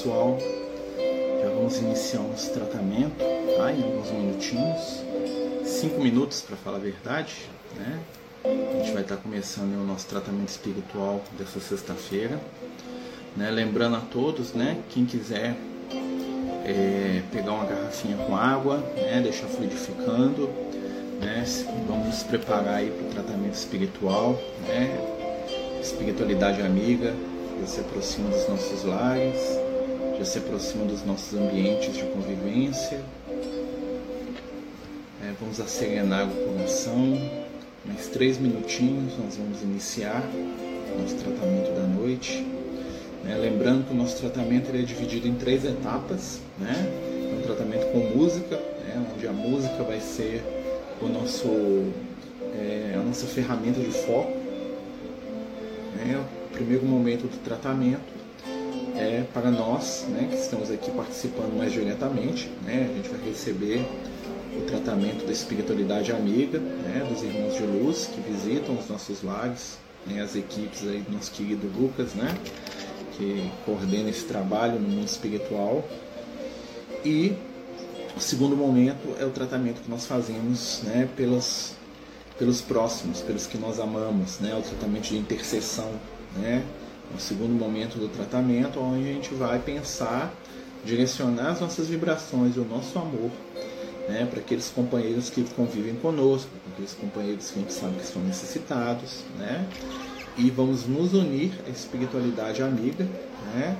Pessoal. Já vamos iniciar o nosso tratamento, tá? Em alguns minutinhos. Cinco minutos, para falar a verdade, né? A gente vai estar começando o nosso tratamento espiritual dessa sexta-feira. Né? Lembrando a todos, né? Quem quiser é, pegar uma garrafinha com água, né? Deixar fluidificando, né? Vamos nos preparar aí para o tratamento espiritual, né? Espiritualidade amiga, já se aproxima dos nossos lares, já se aproxima dos nossos ambientes de convivência. É, vamos acerenar o coração. Mais três minutinhos nós vamos iniciar nosso tratamento da noite. É, lembrando que o nosso tratamento é dividido em três etapas. Né? É um tratamento com música, né? onde a música vai ser o nosso, é, a nossa ferramenta de foco. Né? primeiro momento do tratamento é para nós, né, que estamos aqui participando mais diretamente, né, a gente vai receber o tratamento da espiritualidade amiga, né, dos irmãos de luz que visitam os nossos lares, né, as equipes aí do nosso querido Lucas, né, que coordena esse trabalho no mundo espiritual. E o segundo momento é o tratamento que nós fazemos, né, pelos pelos próximos, pelos que nós amamos, né, o tratamento de intercessão, né? No segundo momento do tratamento, onde a gente vai pensar, direcionar as nossas vibrações e o nosso amor né, para aqueles companheiros que convivem conosco, para aqueles companheiros que a gente sabe que estão necessitados, né? E vamos nos unir à espiritualidade amiga, né?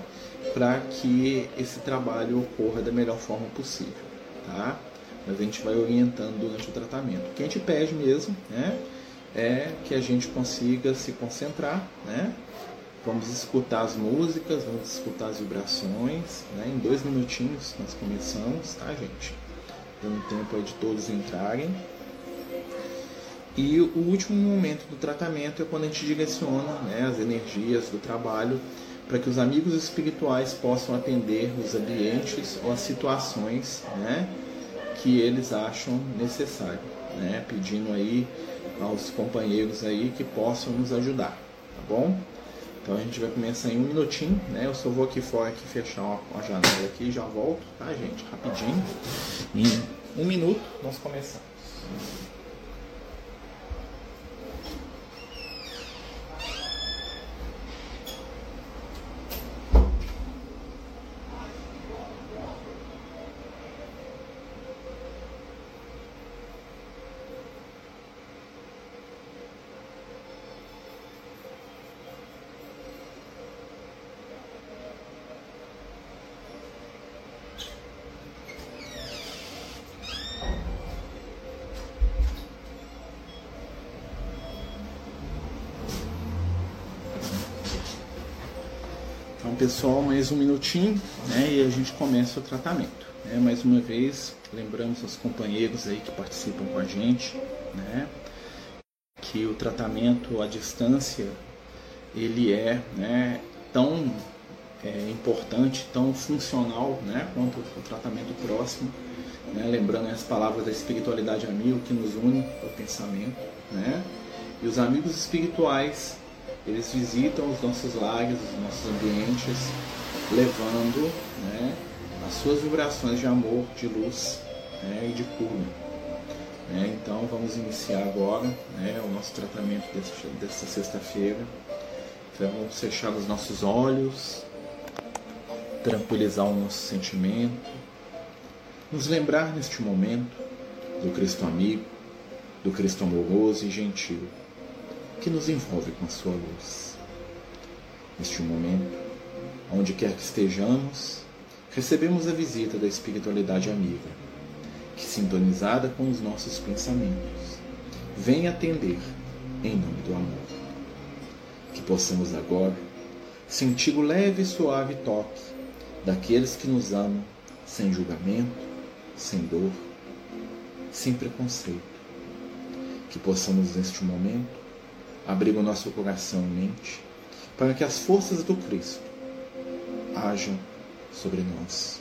Para que esse trabalho ocorra da melhor forma possível, tá? Mas a gente vai orientando durante o tratamento. O que a gente pede mesmo, né? é que a gente consiga se concentrar, né? Vamos escutar as músicas, vamos escutar as vibrações, né? Em dois minutinhos nós começamos, tá, gente? Dando tempo aí de todos entrarem. E o último momento do tratamento é quando a gente direciona né, as energias do trabalho para que os amigos espirituais possam atender os ambientes ou as situações né, que eles acham necessário, né, pedindo aí aos companheiros aí que possam nos ajudar, tá bom? Então a gente vai começar em um minutinho, né? Eu só vou aqui fora aqui fechar uma, uma janela aqui e já volto, tá, gente? Rapidinho. Em um minuto nós começamos. Pessoal, mais um minutinho né, e a gente começa o tratamento. Né? Mais uma vez, lembramos aos companheiros aí que participam com a gente né, que o tratamento à distância ele é né, tão é, importante, tão funcional né, quanto o tratamento próximo. Né, lembrando as palavras da espiritualidade amigo que nos une ao pensamento. Né, e os amigos espirituais eles visitam os nossos lares, os nossos ambientes, levando né, as suas vibrações de amor, de luz né, e de cura. Né, então vamos iniciar agora né, o nosso tratamento desse, dessa sexta-feira. Então vamos fechar os nossos olhos, tranquilizar o nosso sentimento, nos lembrar neste momento do Cristo amigo, do Cristo amoroso e gentil que nos envolve com a sua luz. Neste momento, onde quer que estejamos, recebemos a visita da espiritualidade amiga, que, sintonizada com os nossos pensamentos, vem atender em nome do amor. Que possamos agora sentir o leve e suave toque daqueles que nos amam sem julgamento, sem dor, sem preconceito. Que possamos, neste momento, abrir o nosso coração e mente para que as forças do Cristo hajam sobre nós,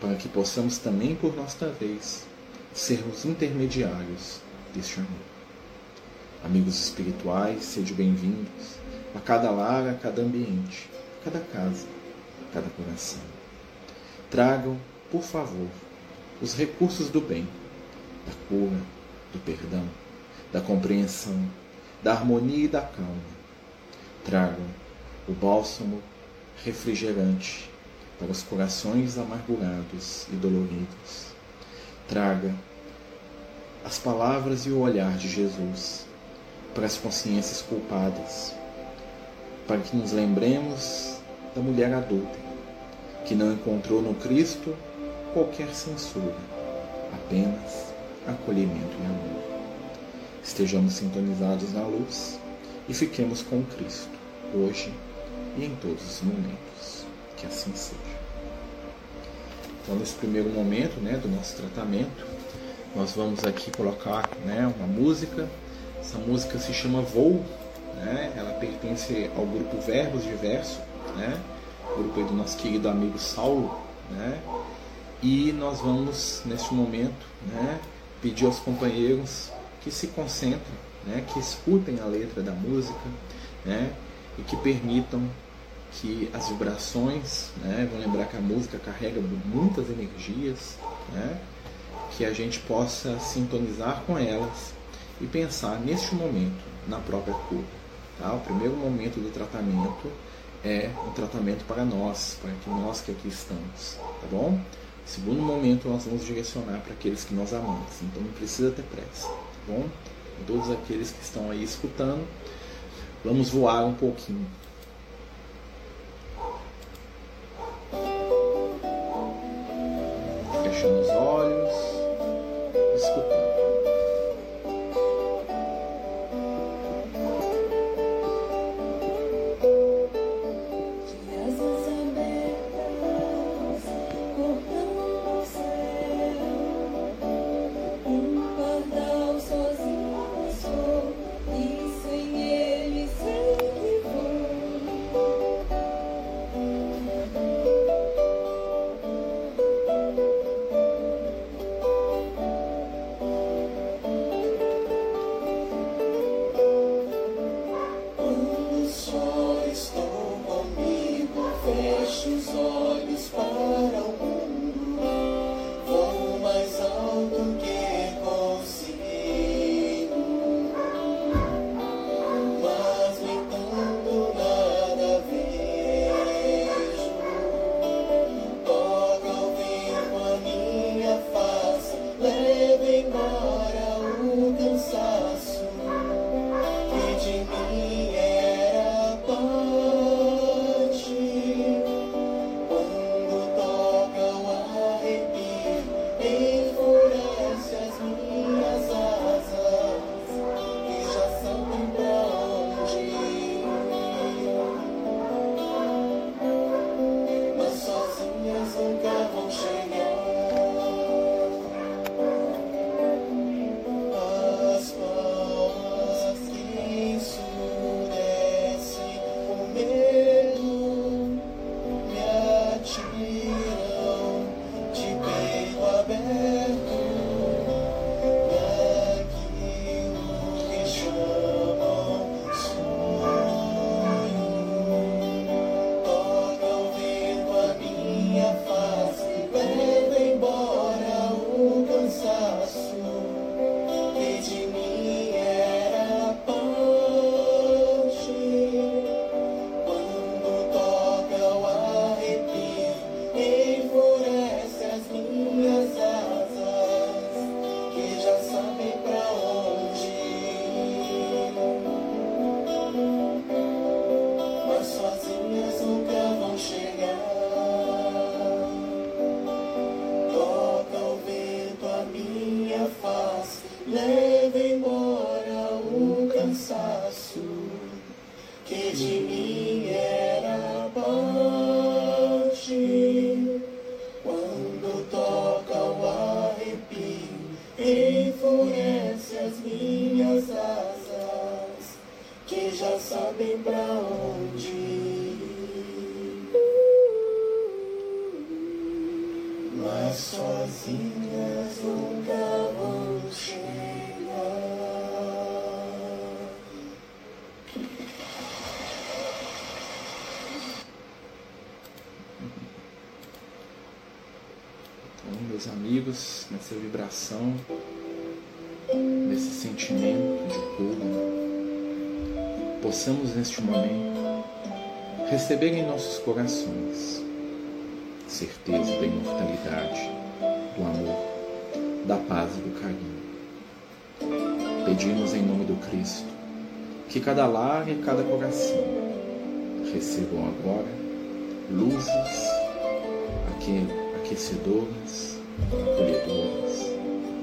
para que possamos também, por nossa vez, sermos intermediários deste amor. Amigos espirituais, sejam bem-vindos a cada lar, a cada ambiente, a cada casa, cada coração. Tragam, por favor, os recursos do bem, da cura, do perdão, da compreensão, da harmonia e da calma. Tragam o bálsamo refrigerante para os corações amargurados e doloridos. Traga as palavras e o olhar de Jesus para as consciências culpadas, para que nos lembremos da mulher adulta, que não encontrou no Cristo qualquer censura, apenas acolhimento e amor. Estejamos sintonizados na luz e fiquemos com Cristo, hoje e em todos os momentos. Que assim seja. Então, nesse primeiro momento né, do nosso tratamento, nós vamos aqui colocar né, uma música. Essa música se chama Voo, né? ela pertence ao grupo Verbos de Verso, né? grupo do nosso querido amigo Saulo. Né? E nós vamos, neste momento, né, pedir aos companheiros que se concentrem, né, que escutem a letra da música né, e que permitam que as vibrações, né, vou lembrar que a música carrega muitas energias, né, que a gente possa sintonizar com elas e pensar neste momento na própria cura. Tá? O primeiro momento do tratamento é um tratamento para nós, para que nós que aqui estamos, tá bom? Segundo momento, nós vamos direcionar para aqueles que nós amamos, então não precisa ter pressa, bom? Todos aqueles que estão aí escutando, vamos voar um pouquinho. sabem pra onde. Mas sozinhas nunca vão chegar. Então, meus amigos, nessa vibração, nesse sentimento de povo, possamos neste momento receber em nossos corações certeza da imortalidade, do amor, da paz e do carinho. Pedimos em nome do Cristo que cada lar e cada coração recebam agora luzes aquecedoras, acolhedoras,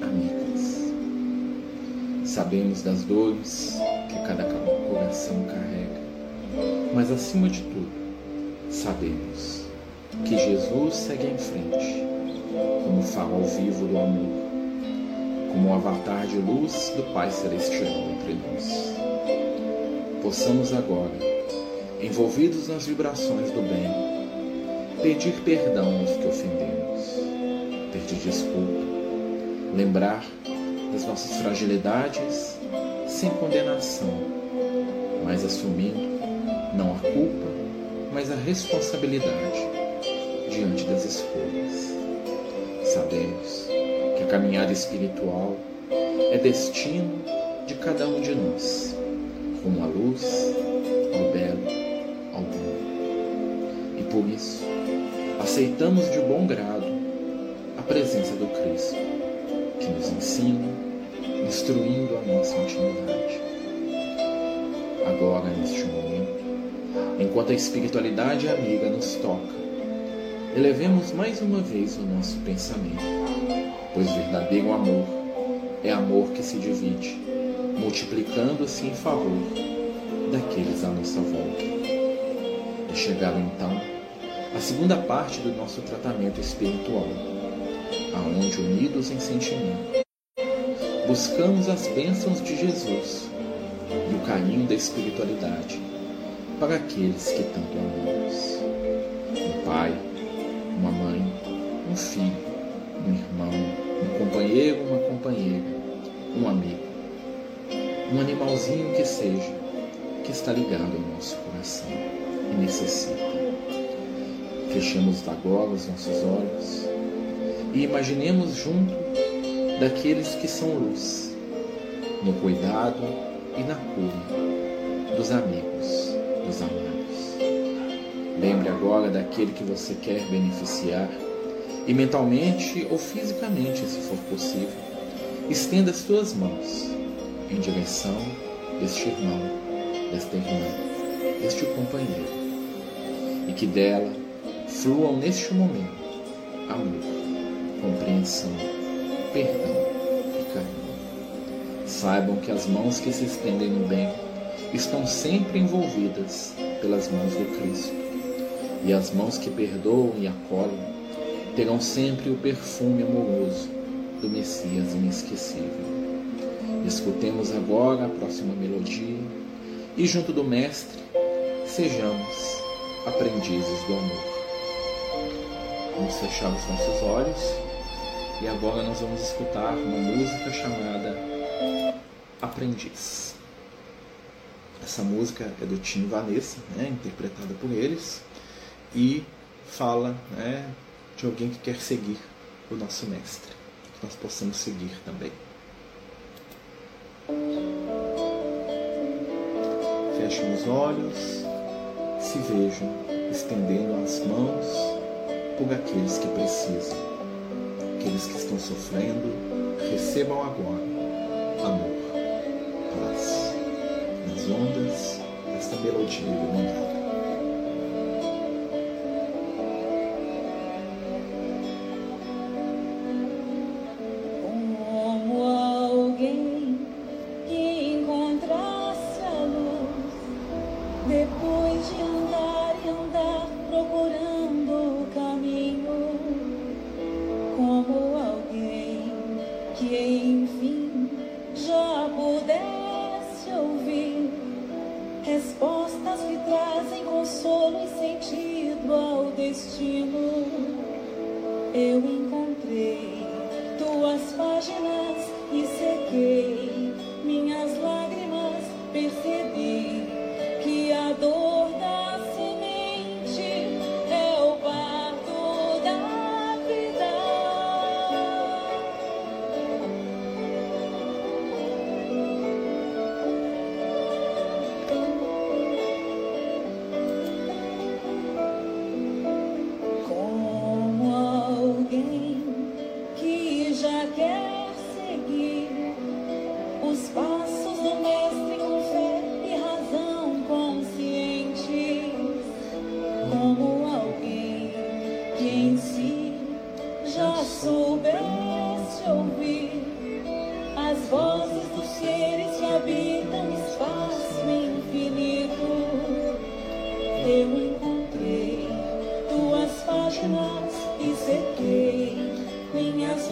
amigas. Sabemos das dores que cada coração carrega, mas acima de tudo, sabemos que Jesus segue em frente, como farol vivo do amor, como o avatar de luz do Pai Celestial entre nós. Possamos agora, envolvidos nas vibrações do bem, pedir perdão aos que ofendemos, pedir desculpa, lembrar das nossas fragilidades sem condenação, mas assumindo não a culpa, mas a responsabilidade diante das escolhas. Sabemos que a caminhada espiritual é destino de cada um de nós, rumo à luz, ao belo, ao bom. E por isso, aceitamos de bom grado a presença do Cristo, que nos ensina, instruindo a nossa intimidade. Agora, neste momento, enquanto a espiritualidade amiga nos toca, elevemos mais uma vez o nosso pensamento, pois verdadeiro amor é amor que se divide, multiplicando-se em favor daqueles à nossa volta. E chegaram então a segunda parte do nosso tratamento espiritual, aonde unidos em sentimento, buscamos as bênçãos de Jesus o carinho da espiritualidade para aqueles que tanto amamos. Um pai, uma mãe, um filho, um irmão, um companheiro, uma companheira, um amigo, um animalzinho que seja, que está ligado ao nosso coração e necessita. Fechemos agora os nossos olhos e imaginemos junto daqueles que são luz, no cuidado e na cura dos amigos, dos amados. Lembre agora daquele que você quer beneficiar e mentalmente ou fisicamente, se for possível, estenda as suas mãos em direção deste irmão, desta irmã, deste companheiro, e que dela fluam neste momento amor, compreensão, perdão. Saibam que as mãos que se estendem no bem estão sempre envolvidas pelas mãos do Cristo, e as mãos que perdoam e acolhem terão sempre o perfume amoroso do Messias inesquecível. Escutemos agora a próxima melodia e, junto do Mestre, sejamos aprendizes do amor. Vamos fechar os nossos olhos e agora nós vamos escutar uma música chamada Aprendiz. Essa música é do Tim Vanessa, né, interpretada por eles, e fala né, de alguém que quer seguir o nosso mestre, que nós possamos seguir também. Fechem os olhos, se vejam estendendo as mãos por aqueles que precisam. Aqueles que estão sofrendo, recebam agora desta melodia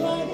slide.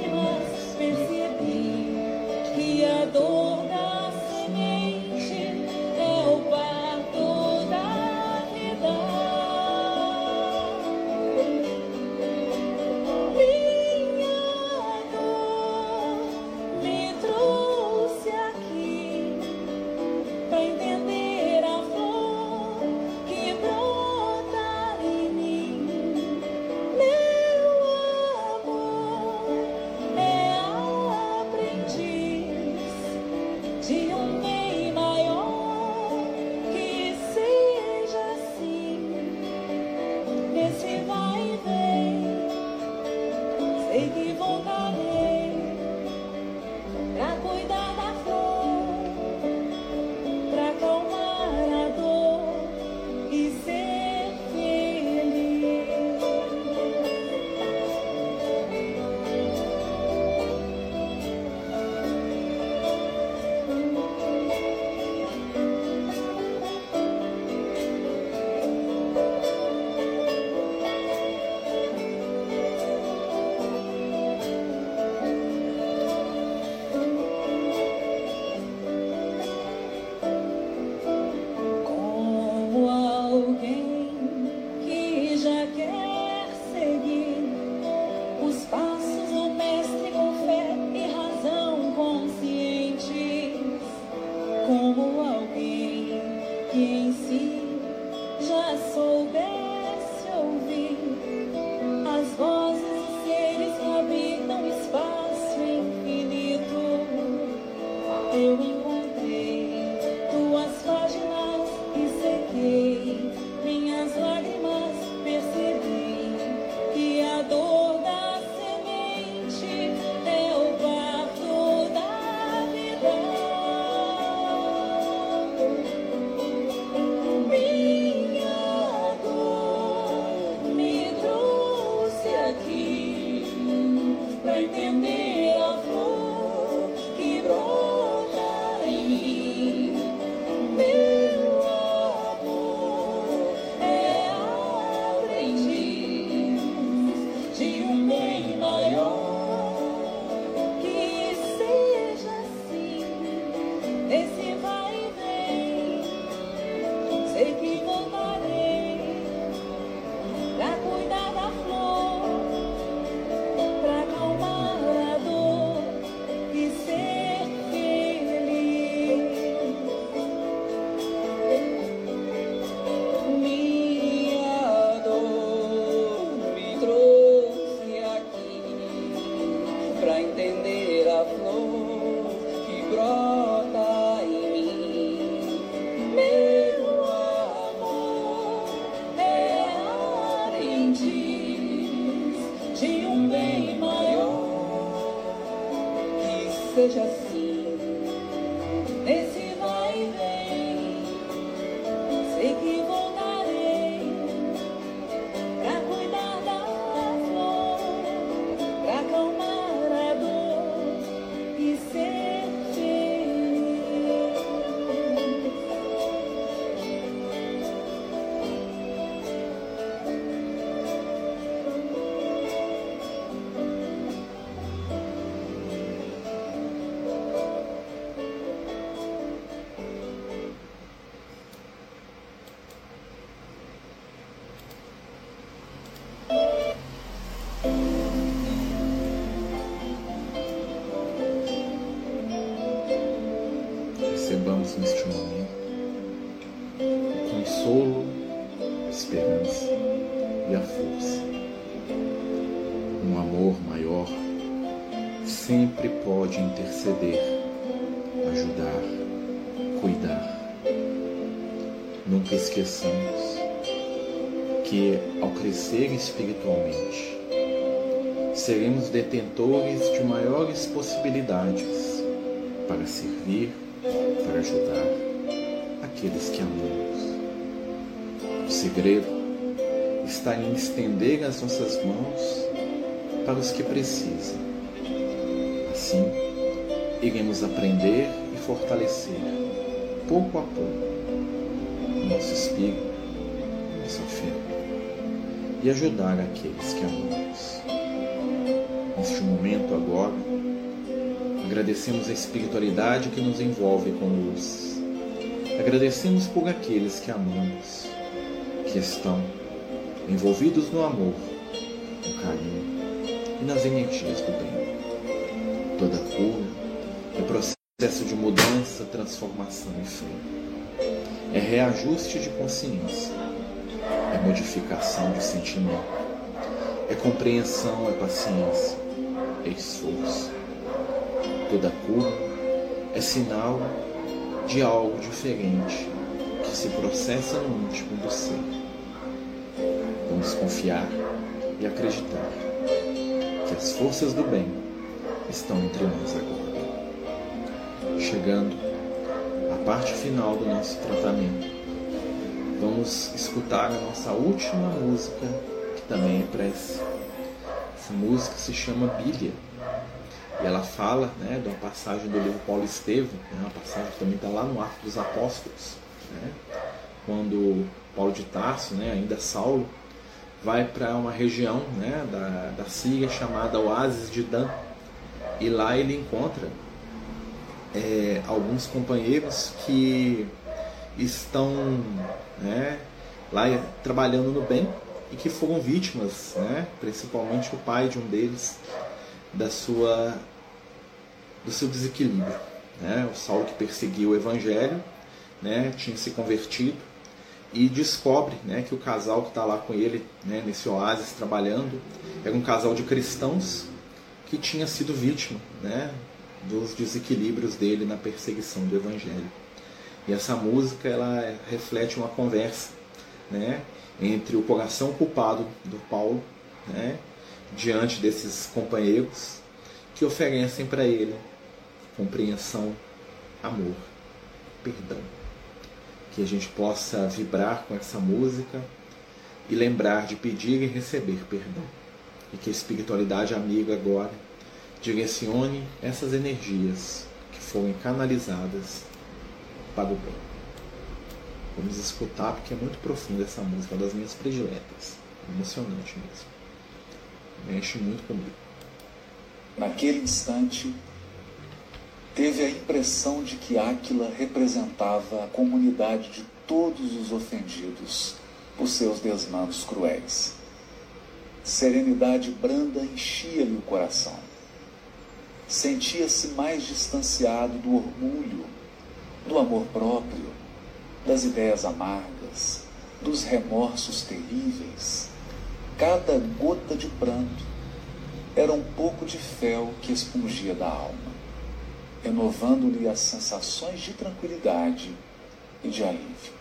Esqueçamos que, ao crescer espiritualmente, seremos detentores de maiores possibilidades para servir, para ajudar aqueles que amamos. O segredo está em estender as nossas mãos para os que precisam. Assim, iremos aprender e fortalecer, pouco a pouco, nosso espírito e ajudar aqueles que amamos. Neste momento agora, agradecemos a espiritualidade que nos envolve com luz. Agradecemos por aqueles que amamos, que estão envolvidos no amor, no carinho e nas energias do bem. Toda cura é processo de mudança, transformação e fé. É reajuste de consciência, é modificação de sentimento, é compreensão, é paciência, é esforço. Toda cura é sinal de algo diferente que se processa no íntimo do ser. Vamos confiar e acreditar que as forças do bem estão entre nós agora. Chegando parte final do nosso tratamento, vamos escutar a nossa última música, que também é prece. Essa música se chama Bíblia. E ela fala né, de uma passagem do livro Paulo Estevam, né, uma passagem que também está lá no Arco dos Apóstolos, né, quando Paulo de Tarso, né, ainda Saulo, vai para uma região né, da, da Síria chamada Oásis de Dan. E lá ele encontra é, alguns companheiros que estão né, lá trabalhando no bem e que foram vítimas, né, principalmente o pai de um deles, da sua, do seu desequilíbrio. Né? O Saulo que perseguiu o evangelho né, tinha se convertido e descobre né, que o casal que está lá com ele né, nesse oásis trabalhando era um casal de cristãos que tinha sido vítima né, dos desequilíbrios dele na perseguição do evangelho. E essa música ela reflete uma conversa né, entre o coração culpado do Paulo né, diante desses companheiros que oferecem para ele compreensão, amor, perdão. Que a gente possa vibrar com essa música e lembrar de pedir e receber perdão. E que a espiritualidade amiga agora direcione essas energias que foram canalizadas para o bem. Vamos escutar porque é muito profunda essa música, uma das minhas prediletas. Emocionante mesmo mexe muito comigo. Naquele instante, teve a impressão de que Áquila representava a comunidade de todos os ofendidos por seus desmandos cruéis. Serenidade branda enchia-lhe o coração. Sentia-se mais distanciado do orgulho, do amor próprio, das ideias amargas, dos remorsos terríveis cada gota de pranto era um pouco de fel que expungia da alma, renovando-lhe as sensações de tranquilidade e de alívio.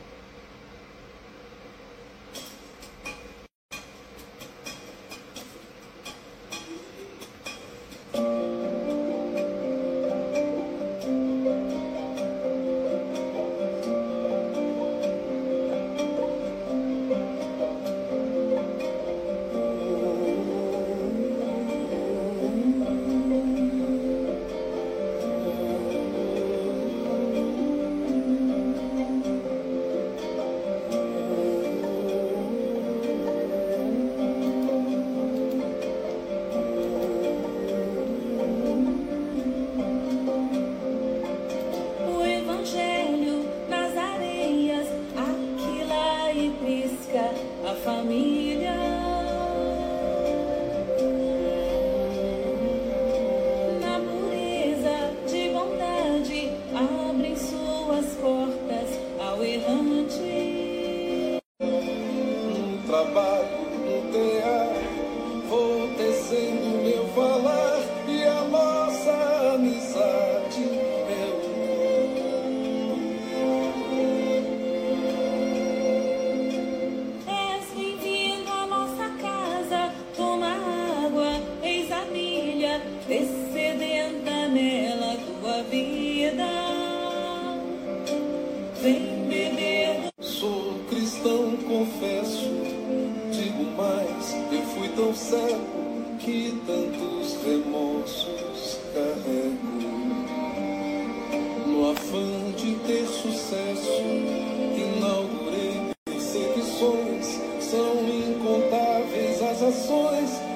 São incontáveis.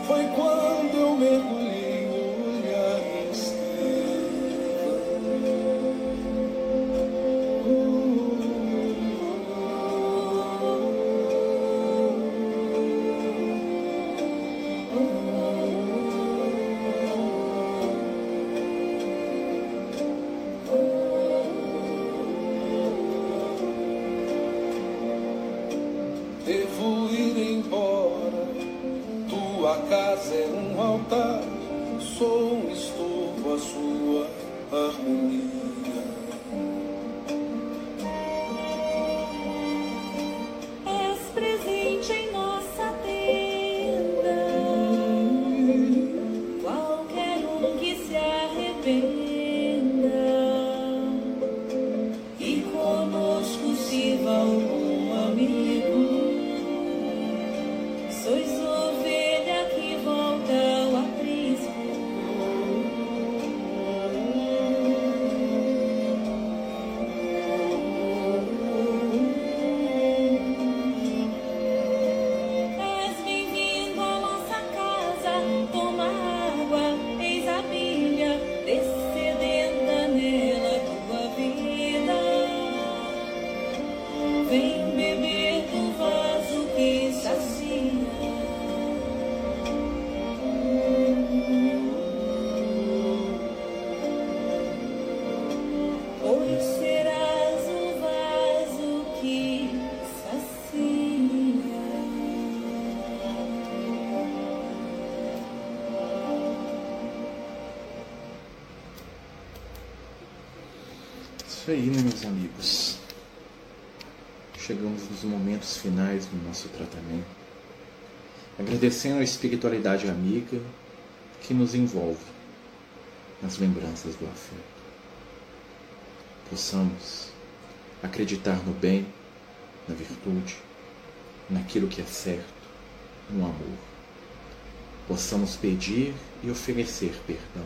foi quando Jesus. Aí, né, meus amigos? Chegamos nos momentos finais do nosso tratamento. Agradecendo a espiritualidade amiga que nos envolve nas lembranças do afeto. Possamos acreditar no bem, na virtude, naquilo que é certo, no amor. Possamos pedir e oferecer perdão.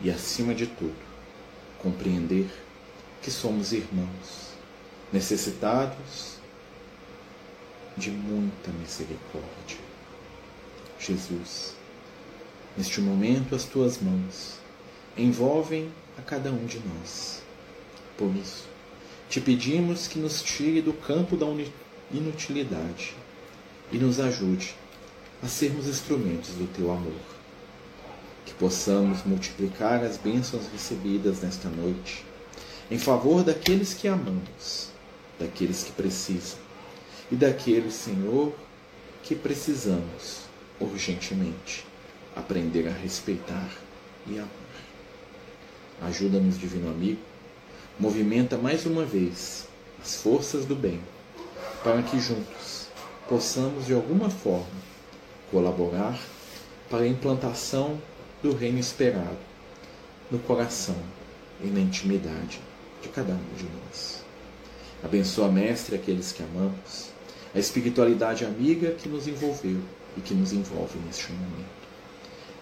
E, acima de tudo, compreender que somos irmãos, necessitados de muita misericórdia. Jesus, neste momento as tuas mãos envolvem a cada um de nós. Por isso, te pedimos que nos tire do campo da inutilidade e nos ajude a sermos instrumentos do teu amor. Que possamos multiplicar as bênçãos recebidas nesta noite em favor daqueles que amamos, daqueles que precisam e daqueles, Senhor, que precisamos urgentemente aprender a respeitar e amar. Ajuda-nos, Divino Amigo, movimenta mais uma vez as forças do bem, para que juntos possamos de alguma forma colaborar para a implantação do reino esperado no coração e na intimidade de cada um de nós. Abençoa, Mestre, aqueles que amamos, a espiritualidade amiga que nos envolveu e que nos envolve neste momento.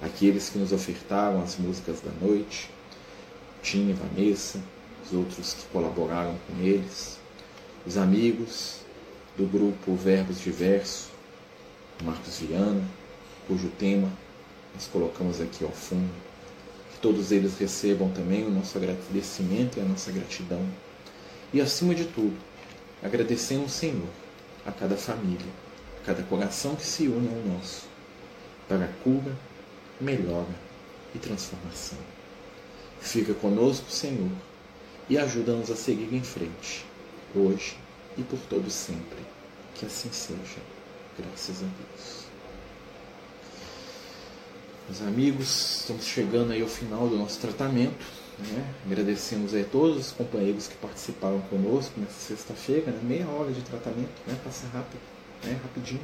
Aqueles que nos ofertaram as músicas da noite, Tim e Vanessa, os outros que colaboraram com eles, os amigos do grupo Verbos Diversos, Marcos Viana, cujo tema nós colocamos aqui ao fundo, que todos eles recebam também o nosso agradecimento e a nossa gratidão. E acima de tudo, agradecemos, Senhor, a cada família, a cada coração que se une ao nosso, para cura, melhora e transformação. Fica conosco, Senhor, e ajuda-nos a seguir em frente, hoje e por todo sempre. Que assim seja. Graças a Deus. Meus amigos, estamos chegando aí ao final do nosso tratamento. Né? Agradecemos a todos os companheiros que participaram conosco nessa sexta-feira, né? meia hora de tratamento, né? passa rápido, né? rapidinho.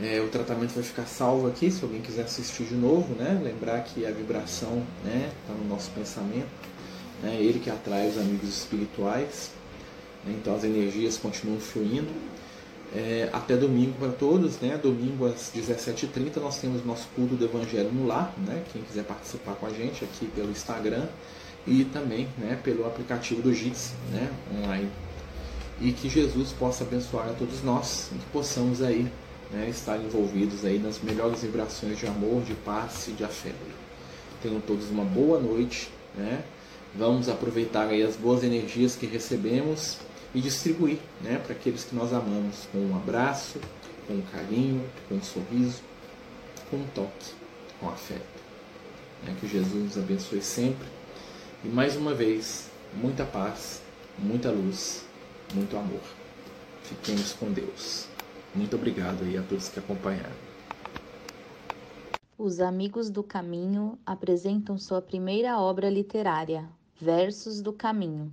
É, o tratamento vai ficar salvo aqui, se alguém quiser assistir de novo, né? lembrar que a vibração está né? Tá no nosso pensamento, né? ele que atrai os amigos espirituais, né? então as energias continuam fluindo é, até domingo para todos, né? Domingo às 17h30 nós temos nosso culto do Evangelho no Lar, né? Quem quiser participar com a gente aqui pelo Instagram e também né, pelo aplicativo do Jitsi, né? Online. E que Jesus possa abençoar a todos nós e que possamos aí né, estar envolvidos aí nas melhores vibrações de amor, de paz e de afeto. Tenham todos uma boa noite, né? Vamos aproveitar aí as boas energias que recebemos e distribuir né, para aqueles que nós amamos com um abraço, com um carinho, com um sorriso, com um toque, com afeto. Né, que Jesus nos abençoe sempre e mais uma vez, muita paz, muita luz, muito amor. Fiquemos com Deus. Muito obrigado aí a todos que acompanharam. Os Amigos do Caminho apresentam sua primeira obra literária, Versos do Caminho,